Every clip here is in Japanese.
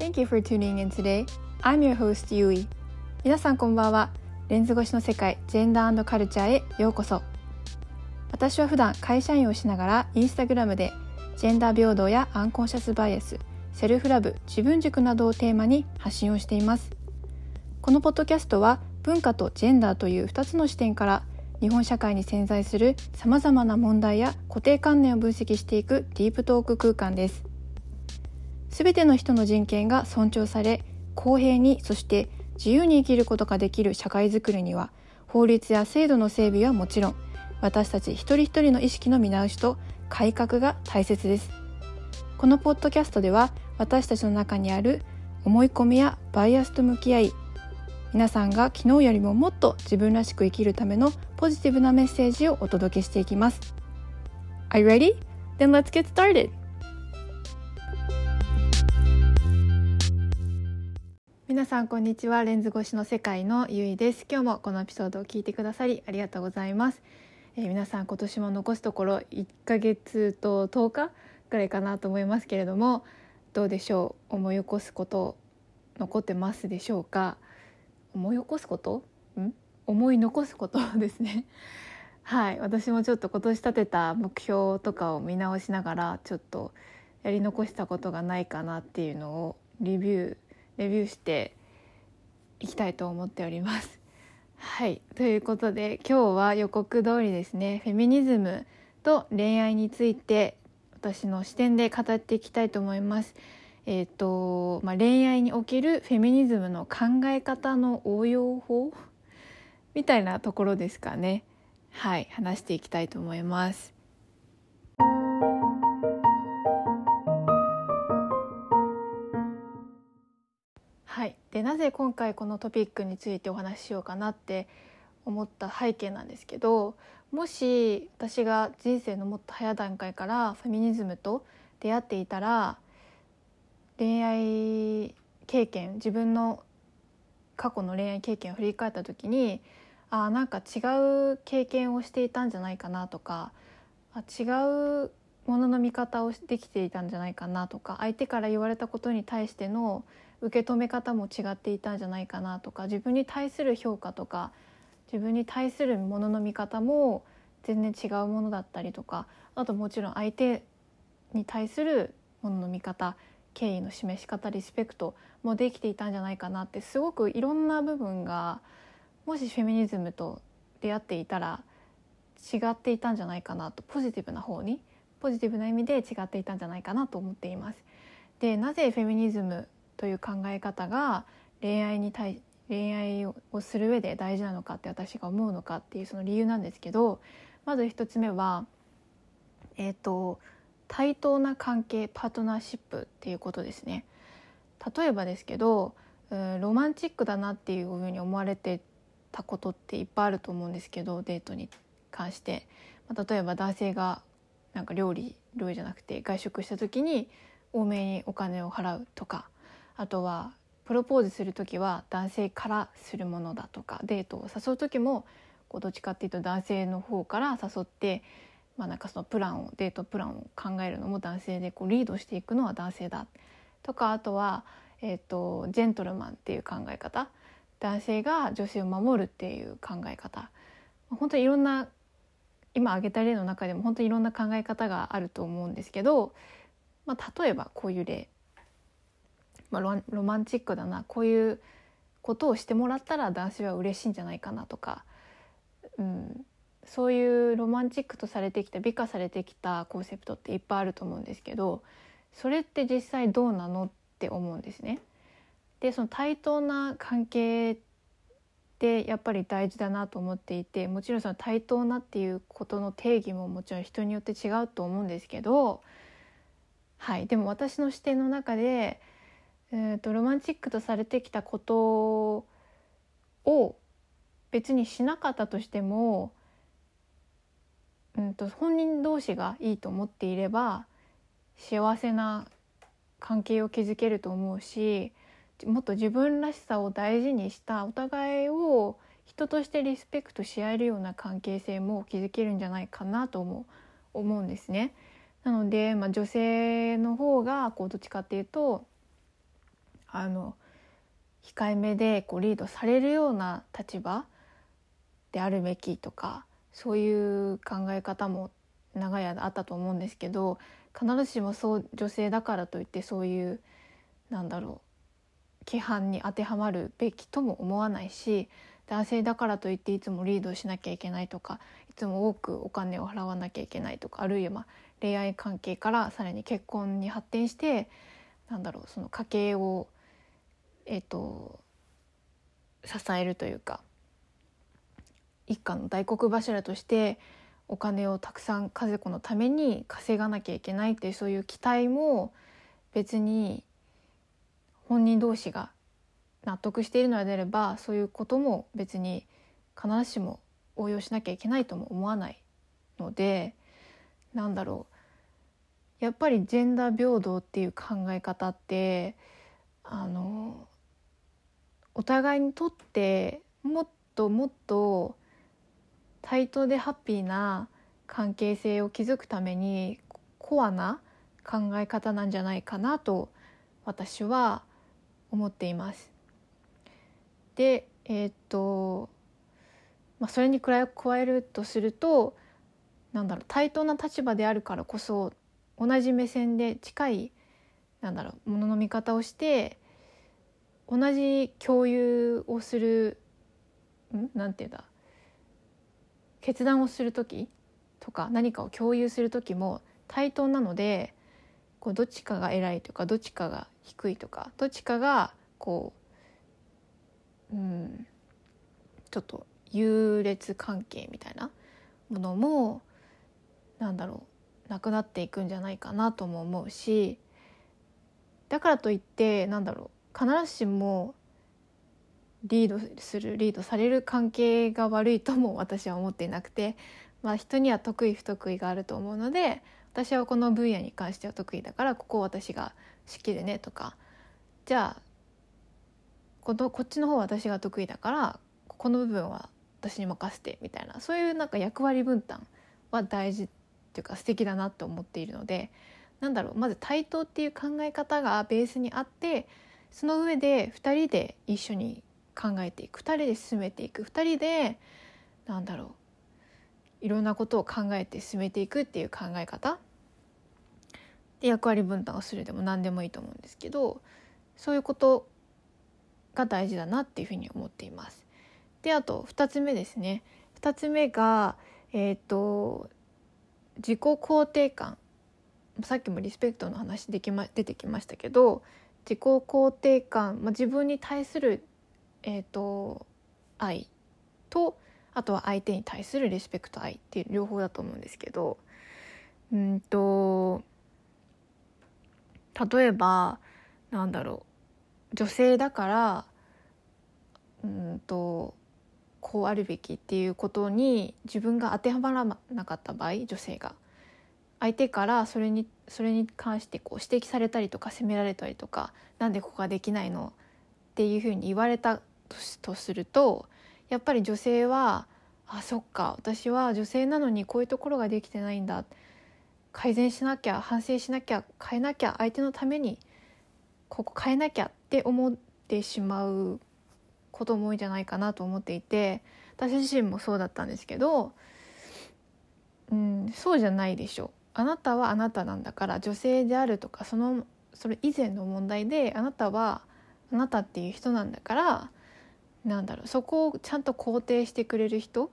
Thank you for tuning in today. I'm your host, Yui. 皆さんこんばんは。レンズ越しの世界、ジェンダーカルチャーへようこそ。私は普段会社員をしながらインスタグラムでジェンダー平等やアンコンシャスバイアス、 self-love、自分軸などをテーマに発信をしています。このポッドキャストは文化とジェンダーという2つの視点から日本社会に潜在するさまざまな問題や固定観念を分析していく deep talk 空間です。すべての人の人権が尊重され公平にそして自由に生きることができる社会づくりには法律や制度の整備はもちろん私たち一人一人の意識の見直しと改革が大切ですこのポッドキャストでは私たちの中にある思い込みやバイアスと向き合い皆さんが昨日よりももっと自分らしく生きるためのポジティブなメッセージをお届けしていきます Are you ready? Then let's get started! 皆さんこんにちは。レンズ越しの世界のゆいです。今日もこのエピソードを聞いてくださりありがとうございます、えー、皆さん今年も残すところ1ヶ月と10日ぐらいかなと思いますけれどもどうでしょう？思い起こすこと残ってますでしょうか？思い起こすこと？ん？思い残すことですね。はい。私もちょっと今年立てた目標とかを見直しながらちょっとやり残したことがないかなっていうのをレビューレビューしていきたいと思っております。はいということで今日は予告通りですねフェミニズムと恋愛について私の視点で語っていきたいと思います。えーとまあ、恋愛におけるフェミニズムの考え方の応用法？みたいなところですかねはい話していきたいと思います。はい。でなぜ今回このトピックについてお話ししようかなって思った背景なんですけどもし私が人生のもっと早段階からフェミニズムと出会っていたら恋愛経験自分の過去の恋愛経験を振り返った時にあなんか違う経験をしていたんじゃないかなとかあ違うものの見方をできていたんじゃないかなとか相手から言われたことに対しての受け止め方も違っていたんじゃないかなとか自分に対する評価とか自分に対するものの見方も全然違うものだったりとかあともちろん相手に対するものの見方敬意の示し方リスペクトもできていたんじゃないかなってすごくいろんな部分がもしフェミニズムと出会っていたら違っていたんじゃないかなとポジティブな方にポジティブな意味で違っていたんじゃないかなと思っています。でなぜフェミニズムという考え方が恋愛に対恋愛をする上で大事なのかって私が思うのかっていうその理由なんですけどまず一つ目はえっ、ー、と対等な関係パートナーシップっていうことですね。例えばですけどロマンチックだなっていうふうに思われてたことっていっぱいあると思うんですけどデートに関して、まあ、例えば男性がなんか料理料理じゃなくて外食した時に多めにお金を払うとかあとはプロポーズする時は男性からするものだとかデートを誘う時もこうどっちかっていうと男性の方から誘って、まあ、なんかそのプランをデートプランを考えるのも男性でこうリードしていくのは男性だ。とかあとは、えーと、ジェントルマンっていう考え方。男性が女性を守るっていう考え方。本当にいろんな今挙げた例の中でも本当にいろんな考え方があると思うんですけど、まあ、例えばこういう例。まあ、ロマンチックだなこういうことをしてもらったら男性は嬉しいんじゃないかなとか、うん、そういうロマンチックとされてきた美化されてきたコンセプトっていっぱいあると思うんですけどそれって実際どうなのって思うんですね。でその対等な関係ってやっぱり大事だなと思っていてもちろんその対等なっていうことの定義ももちろん人によって違うと思うんですけどはい。でも私の視点の中でえーと、ロマンチックとされてきたことを別にしなかったとしても、うんと、本人同士がいいと思っていれば幸せな関係を築けると思うしもっと自分らしさを大事にしたお互いを人としてリスペクトし合えるような関係性も築けるんじゃないかなと思う思うんですね。なので、まあ、女性の方がこうどっちかっていうとあの控えめでこうリードされるような立場であるべきとかそういう考え方も長い間あったと思うんですけど必ずしもそう女性だからといってそういうなんだろう規範に当てはまるべきとも思わないし男性だからといっていつもリードしなきゃいけないとかいつも多くお金を払わなきゃいけないとかあるいは恋愛関係からさらに結婚に発展してなんだろうその家計をえっ、ー、と支えるというか一家の大黒柱としてお金をたくさん家族のために稼がなきゃいけないっていうそういう期待も別に本人同士が納得しているのであればそういうことも別に必ずしも応用しなきゃいけないとも思わないのでなんだろう。やっぱりジェンダー平等っていう考え方ってあのお互いにとってもっともっと対等でハッピーな関係性を築くためにコアな考え方なんじゃないかなと私は思っています。でえー、っと、まあ、それに加えるとするとなんだろう対等な立場であるからこそ同じ目線で近いなんだろうものの見方をして同じ共有をするん？なんていうんだ？決断をする時とか何かを共有する時も対等なのでこうどっちかが偉いとかどっちかが低いとかどっちかがこう、うん、ちょっと優劣関係みたいなものもなんだろうなくなっていくんじゃないかなとも思うしだからといってなんだろう必ずしもリードするリードされる関係が悪いとも私は思っていなくて、まあ、人には得意不得意があると思うので私はこの分野に関しては得意だからここを私が好きでねとかじゃあこのこっちの方は私が得意だからこの部分は私に任せてみたいなそういうなんか役割分担は大事っていうか素敵だなと思っているのでなんだろうまず対等っていう考え方がベースにあってその上で2人で一緒に考えていく。2人で進めていく。2人でなんだろう。いろんなことを考えて進めていくっていう考え方。で役割分担をするでも何でもいいと思うんですけどそういうことが大事だなっていうふうに思っています。であと2つ目ですね。2つ目がえっ、ー、と自己肯定感。さっきもリスペクトの話でき、ま、出てきましたけど自己肯定感、まあ、自分に対するえーと、愛とあとは相手に対するリスペクト愛っていう両方だと思うんですけどうんと例えばなんだろう女性だからうんとこうあるべきっていうことに自分が当てはまらなかった場合女性が。相手からそれにそれに関してこう指摘されたりとか責められたりとか何でここができないのっていうふうに言われたとするとやっぱり女性はあそっか私は女性なのにこういうところができてないんだ改善しなきゃ反省しなきゃ変えなきゃ相手のためにここ変えなきゃって思ってしまうことも多いんじゃないかなと思っていて私自身もそうだったんですけど、うん、そうじゃないでしょ。あなたはあなたなんだから女性であるとかそのそれ以前の問題であなたはあなたっていう人なんだからなんだろうそこをちゃんと肯定してくれる人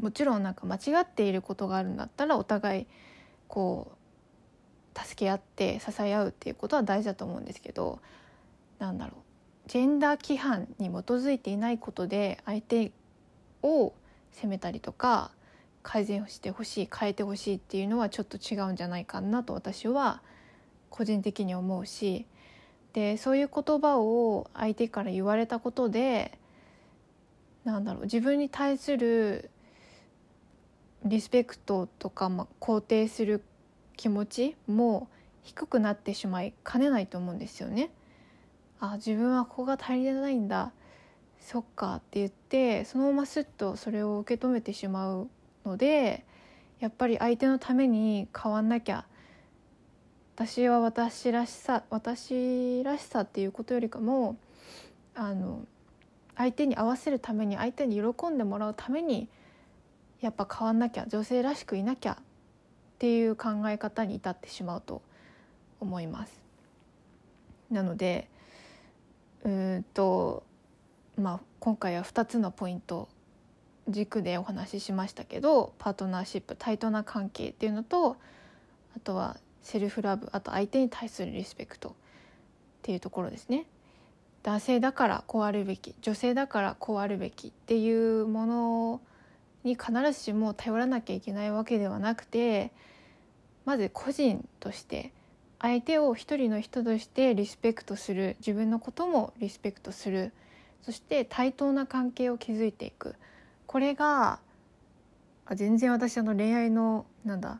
もちろんなんか間違っていることがあるんだったらお互いこう助け合って支え合うっていうことは大事だと思うんですけどなんだろうジェンダー規範に基づいていないことで相手を責めたりとか改善してほしい変えてほしいっていうのはちょっと違うんじゃないかなと私は個人的に思うしでそういう言葉を相手から言われたことでなんだろう自分に対するリスペクトとか、まあ、肯定する気持ちも低くなってしまいかねないと思うんですよね。あ自分はここが足りないんだそっかって言ってそのまますっとそれを受け止めてしまうのでやっぱり相手のために変わんなきゃ私は私らしさ私らしさっていうことよりかもあの相手に合わせるために相手に喜んでもらうためにやっぱ変わんなきゃ女性らしくいなきゃっていう考え方に至ってしまうと思います。なのでうんとまあ今回は2つのポイント軸でお話ししましたけどパートナーシップ対等な関係っていうのとあとはセルフラブあと相手に対するリスペクトっていうところですね。男性だからこうあるべき女性だからこうあるべきっていうものに必ずしも頼らなきゃいけないわけではなくてまず個人として相手を一人の人としてリスペクトする自分のこともリスペクトするそして対等な関係を築いていくこれがあ全然私あの恋愛のなんだ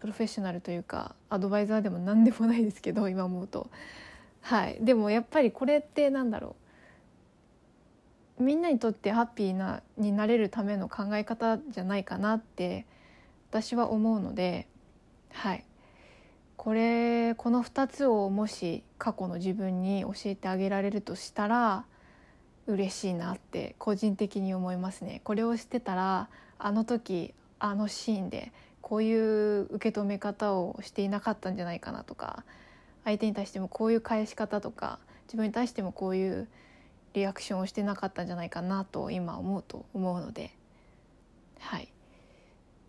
プロフェッショナルというかアドバイザーでも何でもないですけど 今思うと。はい。でもやっぱりこれってなんだろう。みんなにとってハッピーなになれるための考え方じゃないかなって私は思うのではい。これこの2つをもし過去の自分に教えてあげられるとしたら嬉しいなって個人的に思いますね。これをしてたらあの時あのシーンでこういう受け止め方をしていなかったんじゃないかなとか相手に対してもこういう返し方とか自分に対してもこういうリアクションをしてなかったんじゃないかなと今思うと思うのではい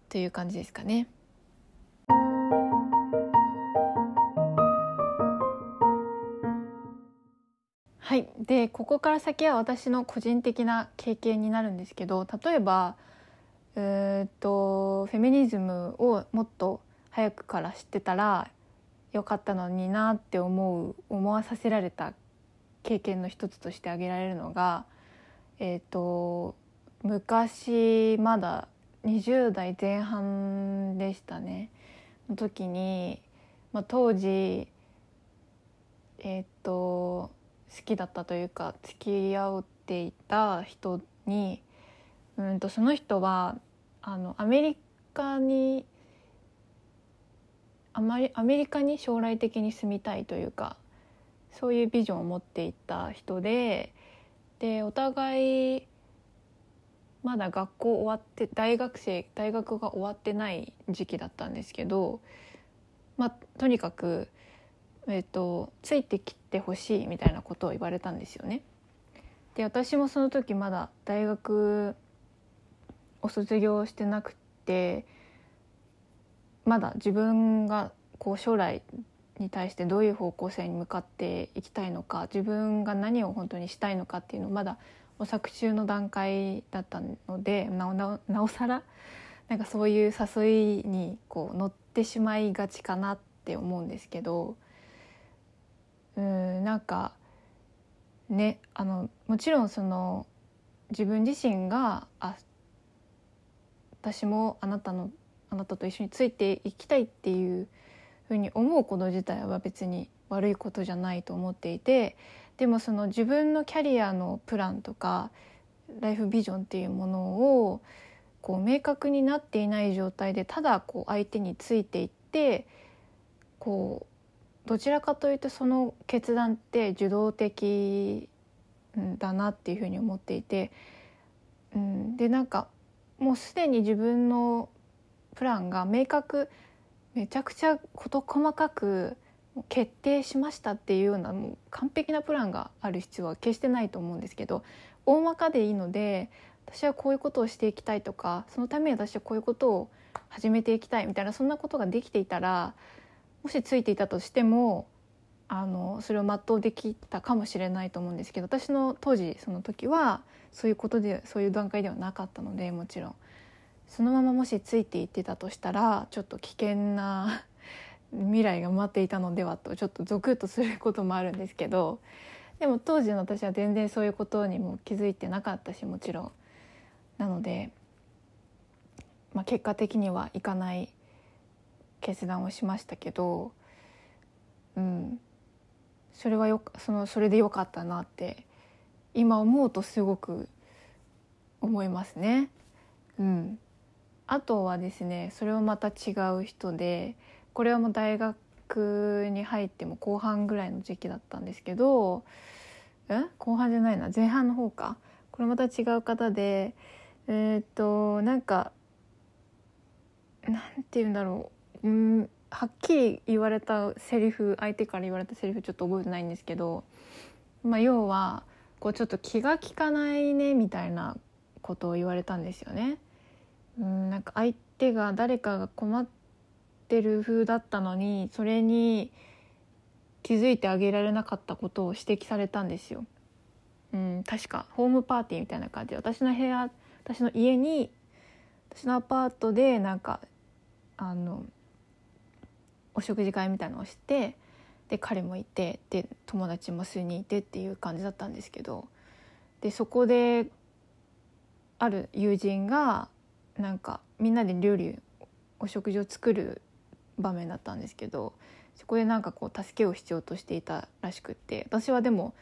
という感じですかね。はい、でここから先は私の個人的な経験になるんですけど例えばえー、とフェミニズムをもっと早くから知ってたらよかったのになって思う思わさせられた経験の一つとして挙げられるのが、えーと、昔まだ20代前半でしたね。の時に、まあ、当時えっ、ー、と好きだったというか付き合っていた人にうんとその人はあのアメリカにあまりアメリカに将来的に住みたいというかそういうビジョンを持っていた人ででお互いまだ学校終わって大学生大学が終わってない時期だったんですけど、まあ、とにかく、えーと、ついてきてほしいみたいなことを言われたんですよね。で私もその時まだ大学を卒業してなくてまだ自分がこう将来に対してどういう方向性に向かっていきたいのか自分が何を本当にしたいのかっていうのをまだ模索中の段階だったのでなおなおさらなんかそういう誘いにこう乗ってしまいがちかなって思うんですけどうんなんかねあのもちろんその自分自身があ私もあなたのあなたと一緒についていきたいっていうふうに思うこと自体は別に悪いことじゃないと思っていてでもその自分のキャリアのプランとかライフビジョンっていうものをこう明確になっていない状態でただこう相手についていってこうどちらかというとその決断って受動的だなっていうふうに思っていて、うん、でなんかもうすでに自分のプランが明確めちゃくちゃ事細かく決定しましたっていうようなもう完璧なプランがある必要は決してないと思うんですけど大まかでいいので私はこういうことをしていきたいとかそのために私はこういうことを始めていきたいみたいなそんなことができていたらもしついていたとしてもあのそれを全うできたかもしれないと思うんですけど私の当時その時はそういうことでそういう段階ではなかったのでもちろん。そのままもしついていってたとしたらちょっと危険な 未来が待っていたのではとちょっとゾクッとすることもあるんですけどでも当時の私は全然そういうことにも気づいてなかったしもちろん。なので、まあ、結果的にはいかない決断をしましたけどうん。それはよそのそれでよかったなって今思うとすごく思いますね。うん、あとはですねそれはまた違う人でこれはもう大学に入っても後半ぐらいの時期だったんですけどえ？後半じゃないな。前半の方か。これまた違う方でえー、っとなんかなんて言うんだろうんはっきり言われたセリフ相手から言われたセリフちょっと覚えてないんですけど、まあ、要はこうちょっと気が利かないねみたいなことを言われたんですよね。うんなんか相手が誰かが困ってる風だったのにそれに気づいてあげられなかったことを指摘されたんですよ。うん、確かホームパーティーみたいな感じで私の部屋私の家に私のアパートでなんかあのお食事会みたいのをしてで彼もいてで友達も数人いてっていう感じだったんですけどでそこである友人がなんかみんなで料理お食事を作る場面だったんですけどそこでなんかこう助けを必要としていたらしくって私はでも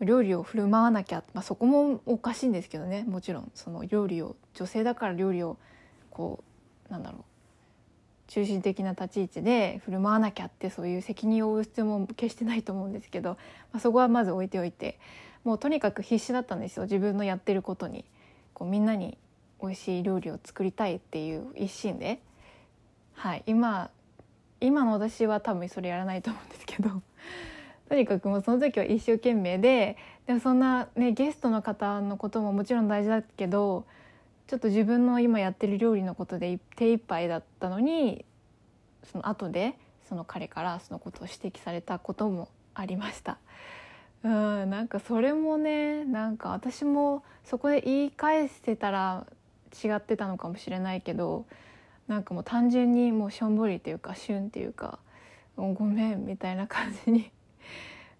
料理を振る舞わなきゃ、まあ、そこもおかしいんですけどねもちろん。その料理を女性だから料理をこうなんだろう中心的な立ち位置で振る舞わなきゃってそういう責任を負う必要も決してないと思うんですけど、まあ、そこはまず置いておいてもうとにかく必死だったんですよ自分のやってることに。こうみんなに美味しい料理を作りたいっていう一心で、はい、今今の私は多分それやらないと思うんですけど とにかくもうその時は一生懸命ででもそんな、ね、ゲストの方のことももちろん大事だけどちょっと自分の今やってる料理のことで手一杯だったのにその後でその彼からそのことを指摘されたこともありました。うんなんかそれもねなんか私もそこで言い返せたら違ってたのかもしれないけどなんかもう単純にもうしょんぼりというかシュンっていうかごめんみたいな感じに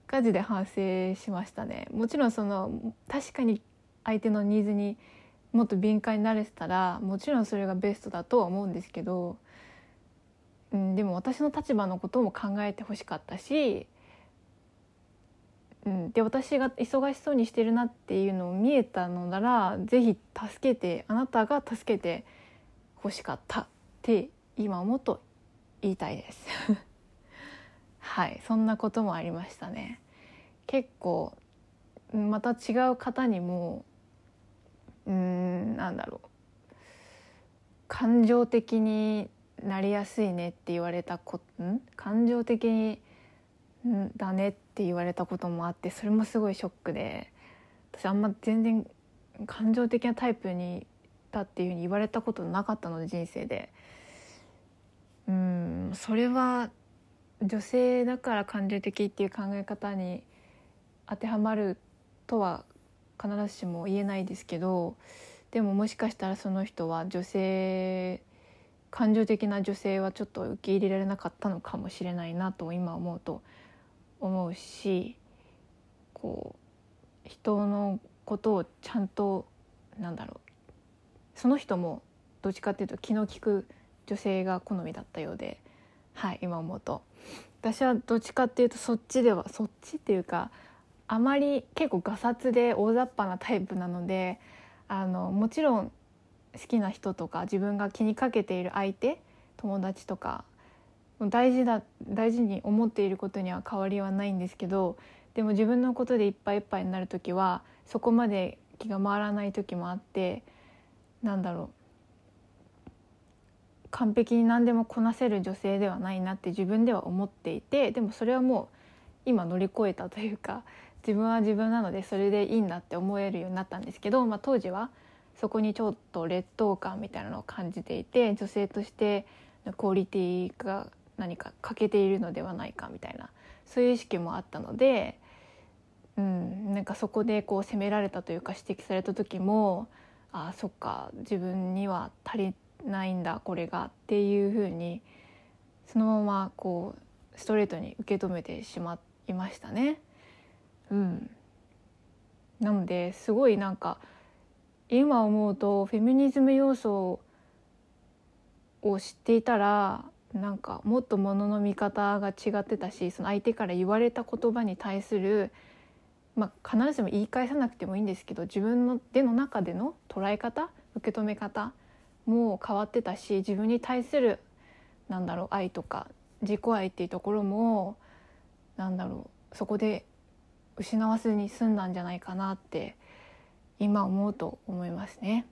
感じで反省しましたね。もちろんその確かに相手のニーズにもっと敏感になれてたらもちろんそれがベストだとは思うんですけど、うん、でも私の立場のことも考えてほしかったし、うん、で私が忙しそうにしてるなっていうのを見えたのなら是非助けてあなたが助けてほしかったって今思うと言いたいです。はいそんなこともありましたね。結構また違う方にもうんなんだろう。感情的になりやすいねって言われたこん？感情的にんだねって言われたこともあってそれもすごいショックで私あんま全然感情的なタイプにだっていうふうに言われたことなかったので人生で。うんそれは女性だから感情的っていう考え方に当てはまるとは必ずしも言えないですけどでももしかしたらその人は女性感情的な女性はちょっと受け入れられなかったのかもしれないなと今思うと思うしこう人のことをちゃんとなんだろうその人もどっちかっていうと気の利く女性が好みだったようで、はい、今思うと。私はどっちかっていうとそっちではそっちっていうかあまり結構がさつで大雑把なタイプなのであのもちろん好きな人とか自分が気にかけている相手友達とか大事だ大事に思っていることには変わりはないんですけどでも自分のことでいっぱいいっぱいになる時はそこまで気が回らない時もあってなんだろう。完璧に何でもこなせる女性ではないなって自分では思っていてでもそれはもう今乗り越えたというか自分は自分なのでそれでいいんだって思えるようになったんですけど、まあ、当時はそこにちょっと劣等感みたいなのを感じていて女性としてのクオリティが何か欠けているのではないかみたいなそういう意識もあったので、うん、なんかそこでこう責められたというか指摘された時もああそっか自分には足りないんだこれがっていうふうにそのままこうストレートに受け止めてしまいましたね。うん、なのですごいなんか今思うとフェミニズム要素を知っていたらなんかもっとものの見方が違ってたしその相手から言われた言葉に対する、まあ、必ずしも言い返さなくてもいいんですけど自分の手の中での捉え方受け止め方も変わってたし自分に対するなんだろう愛とか自己愛っていうところもなんだろうそこで失わずに済んだんじゃないかなって今思うと思いますね。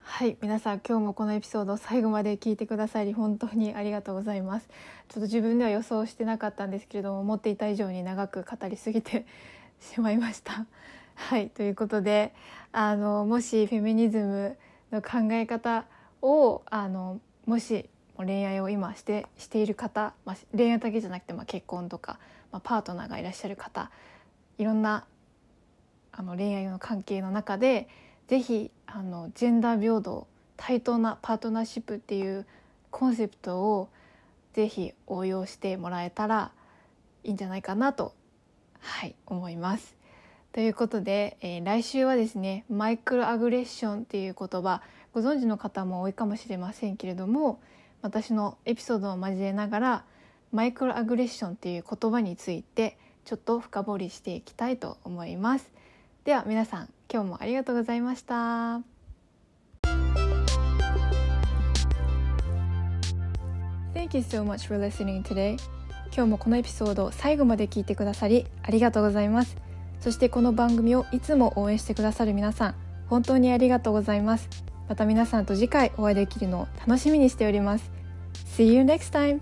はい皆さん今日もこのエピソード最後まで聞いてくださり本当にありがとうございますちょっと自分では予想してなかったんですけれども思っていた以上に長く語りすぎて しまいましたはいということであのもしフェミニズムの考え方をあのもし恋愛を今してしている方、まあ、恋愛だけじゃなくて、まあ、結婚とか、まあ、パートナーがいらっしゃる方いろんなあの恋愛の関係の中でぜひあのジェンダー平等対等なパートナーシップっていうコンセプトをぜひ応用してもらえたらいいんじゃないかなと、はい、思います。ということで、えー、来週はですねマイクロアグレッションっていう言葉ご存知の方も多いかもしれませんけれども私のエピソードを交えながらマイクロアグレッションっていう言葉についてちょっと深掘りしていきたいと思います。では皆さん今日もありがとうございました。今日もこのエピソード最後まで聞いてくださりありがとうございます。そしてこの番組をいつも応援してくださる皆さん本当にありがとうございます。また皆さんと次回お会いできるのを楽しみにしております See you next time!